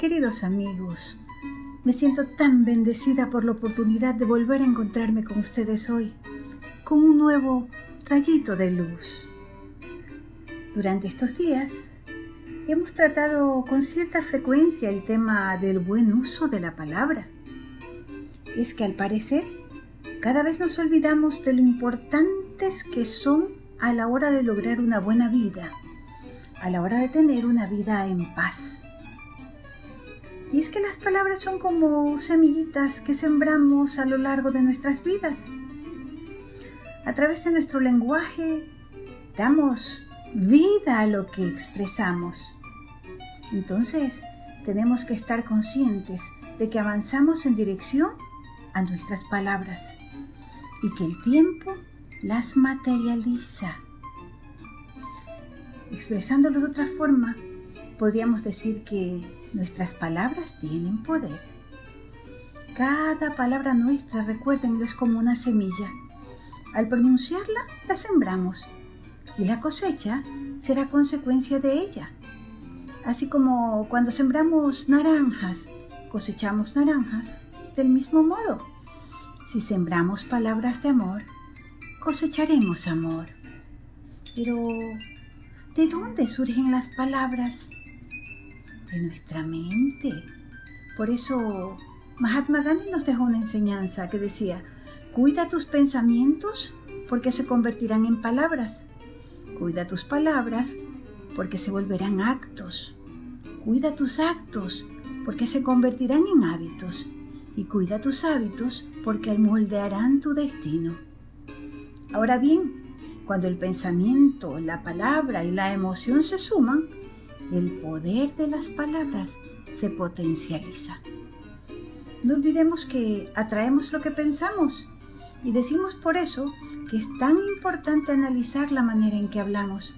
Queridos amigos, me siento tan bendecida por la oportunidad de volver a encontrarme con ustedes hoy, con un nuevo rayito de luz. Durante estos días hemos tratado con cierta frecuencia el tema del buen uso de la palabra. Es que al parecer cada vez nos olvidamos de lo importantes que son a la hora de lograr una buena vida, a la hora de tener una vida en paz. Y es que las palabras son como semillitas que sembramos a lo largo de nuestras vidas. A través de nuestro lenguaje damos vida a lo que expresamos. Entonces, tenemos que estar conscientes de que avanzamos en dirección a nuestras palabras y que el tiempo las materializa. Expresándolo de otra forma, podríamos decir que Nuestras palabras tienen poder. Cada palabra nuestra, recuérdenlo, es como una semilla. Al pronunciarla, la sembramos y la cosecha será consecuencia de ella. Así como cuando sembramos naranjas, cosechamos naranjas del mismo modo. Si sembramos palabras de amor, cosecharemos amor. Pero, ¿de dónde surgen las palabras? De nuestra mente. Por eso Mahatma Gandhi nos dejó una enseñanza que decía, cuida tus pensamientos porque se convertirán en palabras. Cuida tus palabras porque se volverán actos. Cuida tus actos porque se convertirán en hábitos. Y cuida tus hábitos porque moldearán tu destino. Ahora bien, cuando el pensamiento, la palabra y la emoción se suman, el poder de las palabras se potencializa. No olvidemos que atraemos lo que pensamos y decimos por eso que es tan importante analizar la manera en que hablamos.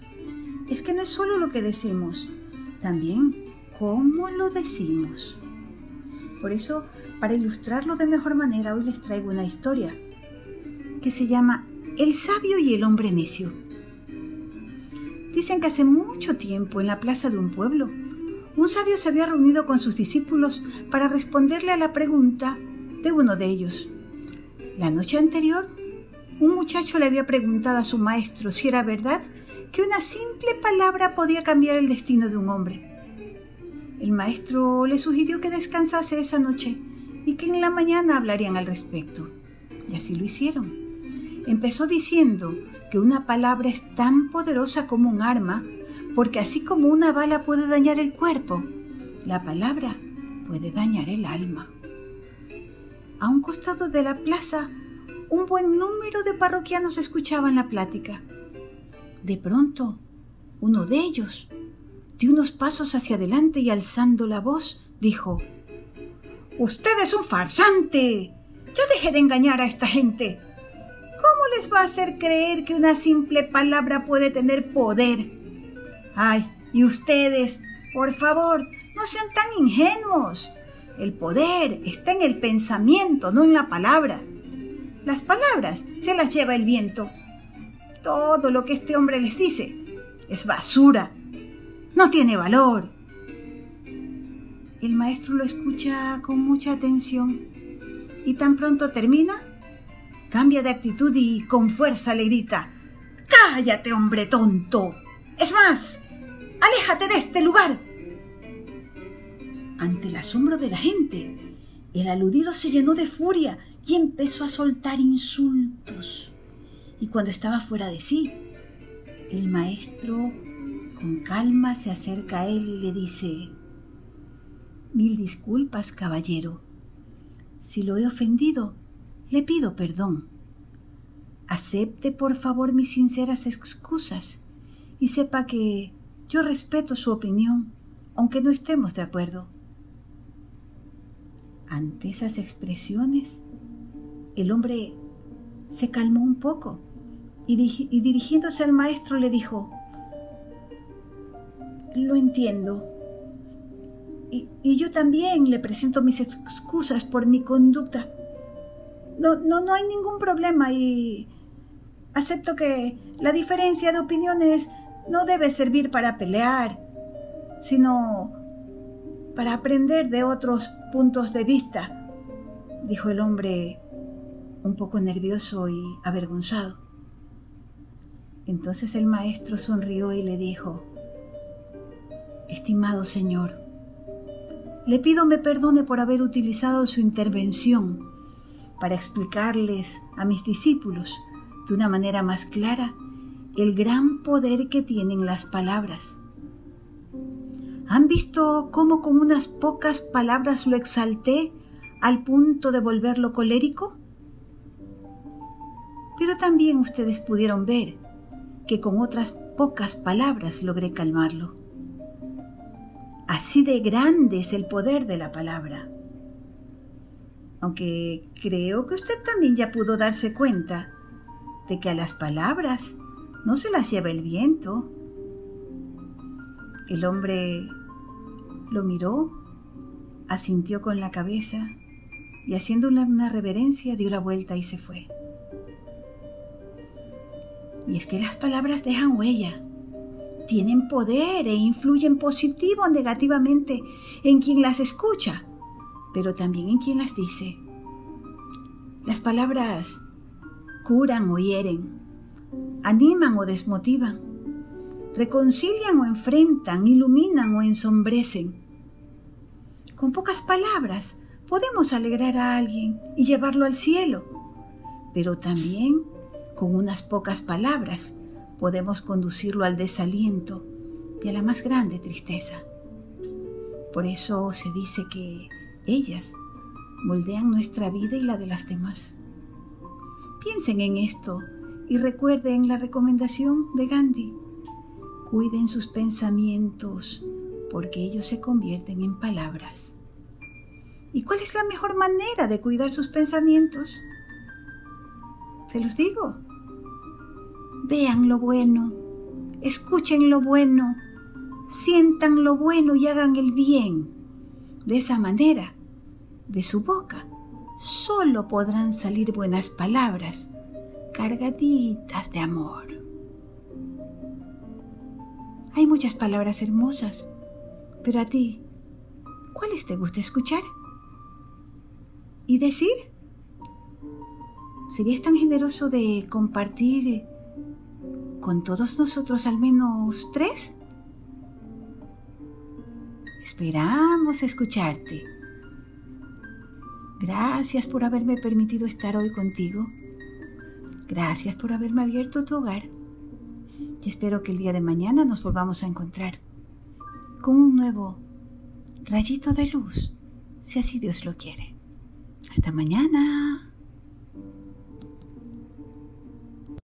Es que no es solo lo que decimos, también cómo lo decimos. Por eso, para ilustrarlo de mejor manera, hoy les traigo una historia que se llama El sabio y el hombre necio. Dicen que hace mucho tiempo en la plaza de un pueblo, un sabio se había reunido con sus discípulos para responderle a la pregunta de uno de ellos. La noche anterior, un muchacho le había preguntado a su maestro si era verdad que una simple palabra podía cambiar el destino de un hombre. El maestro le sugirió que descansase esa noche y que en la mañana hablarían al respecto. Y así lo hicieron. Empezó diciendo que una palabra es tan poderosa como un arma, porque así como una bala puede dañar el cuerpo, la palabra puede dañar el alma. A un costado de la plaza, un buen número de parroquianos escuchaban la plática. De pronto, uno de ellos dio unos pasos hacia adelante y alzando la voz, dijo, Usted es un farsante. Ya deje de engañar a esta gente va a hacer creer que una simple palabra puede tener poder? Ay, y ustedes, por favor, no sean tan ingenuos. El poder está en el pensamiento, no en la palabra. Las palabras se las lleva el viento. Todo lo que este hombre les dice es basura. No tiene valor. El maestro lo escucha con mucha atención y tan pronto termina, Cambia de actitud y con fuerza le grita, Cállate, hombre tonto. Es más, aléjate de este lugar. Ante el asombro de la gente, el aludido se llenó de furia y empezó a soltar insultos. Y cuando estaba fuera de sí, el maestro con calma se acerca a él y le dice, Mil disculpas, caballero. Si lo he ofendido, le pido perdón. Acepte por favor mis sinceras excusas y sepa que yo respeto su opinión, aunque no estemos de acuerdo. Ante esas expresiones, el hombre se calmó un poco y, dirigiéndose al maestro le dijo, lo entiendo. y, yo también le presento mis excusas por mi conducta no, no, no hay ningún problema y acepto que la diferencia de opiniones no debe servir para pelear, sino para aprender de otros puntos de vista, dijo el hombre un poco nervioso y avergonzado. Entonces el maestro sonrió y le dijo, Estimado Señor, le pido me perdone por haber utilizado su intervención para explicarles a mis discípulos de una manera más clara el gran poder que tienen las palabras. ¿Han visto cómo con unas pocas palabras lo exalté al punto de volverlo colérico? Pero también ustedes pudieron ver que con otras pocas palabras logré calmarlo. Así de grande es el poder de la palabra. Aunque creo que usted también ya pudo darse cuenta de que a las palabras no se las lleva el viento. El hombre lo miró, asintió con la cabeza y haciéndole una reverencia dio la vuelta y se fue. Y es que las palabras dejan huella, tienen poder e influyen positivo o negativamente en quien las escucha, pero también en quien las dice. Las palabras curan o hieren, animan o desmotivan, reconcilian o enfrentan, iluminan o ensombrecen. Con pocas palabras podemos alegrar a alguien y llevarlo al cielo, pero también con unas pocas palabras podemos conducirlo al desaliento y a la más grande tristeza. Por eso se dice que ellas moldean nuestra vida y la de las demás. Piensen en esto y recuerden la recomendación de Gandhi. Cuiden sus pensamientos porque ellos se convierten en palabras. ¿Y cuál es la mejor manera de cuidar sus pensamientos? Se los digo. Vean lo bueno, escuchen lo bueno, sientan lo bueno y hagan el bien. De esa manera, de su boca, solo podrán salir buenas palabras, cargaditas de amor. Hay muchas palabras hermosas, pero a ti, ¿cuáles te gusta escuchar? ¿Y decir? ¿Serías tan generoso de compartir con todos nosotros al menos tres? Esperamos escucharte. Gracias por haberme permitido estar hoy contigo. Gracias por haberme abierto tu hogar. Y espero que el día de mañana nos volvamos a encontrar con un nuevo rayito de luz, si así Dios lo quiere. Hasta mañana.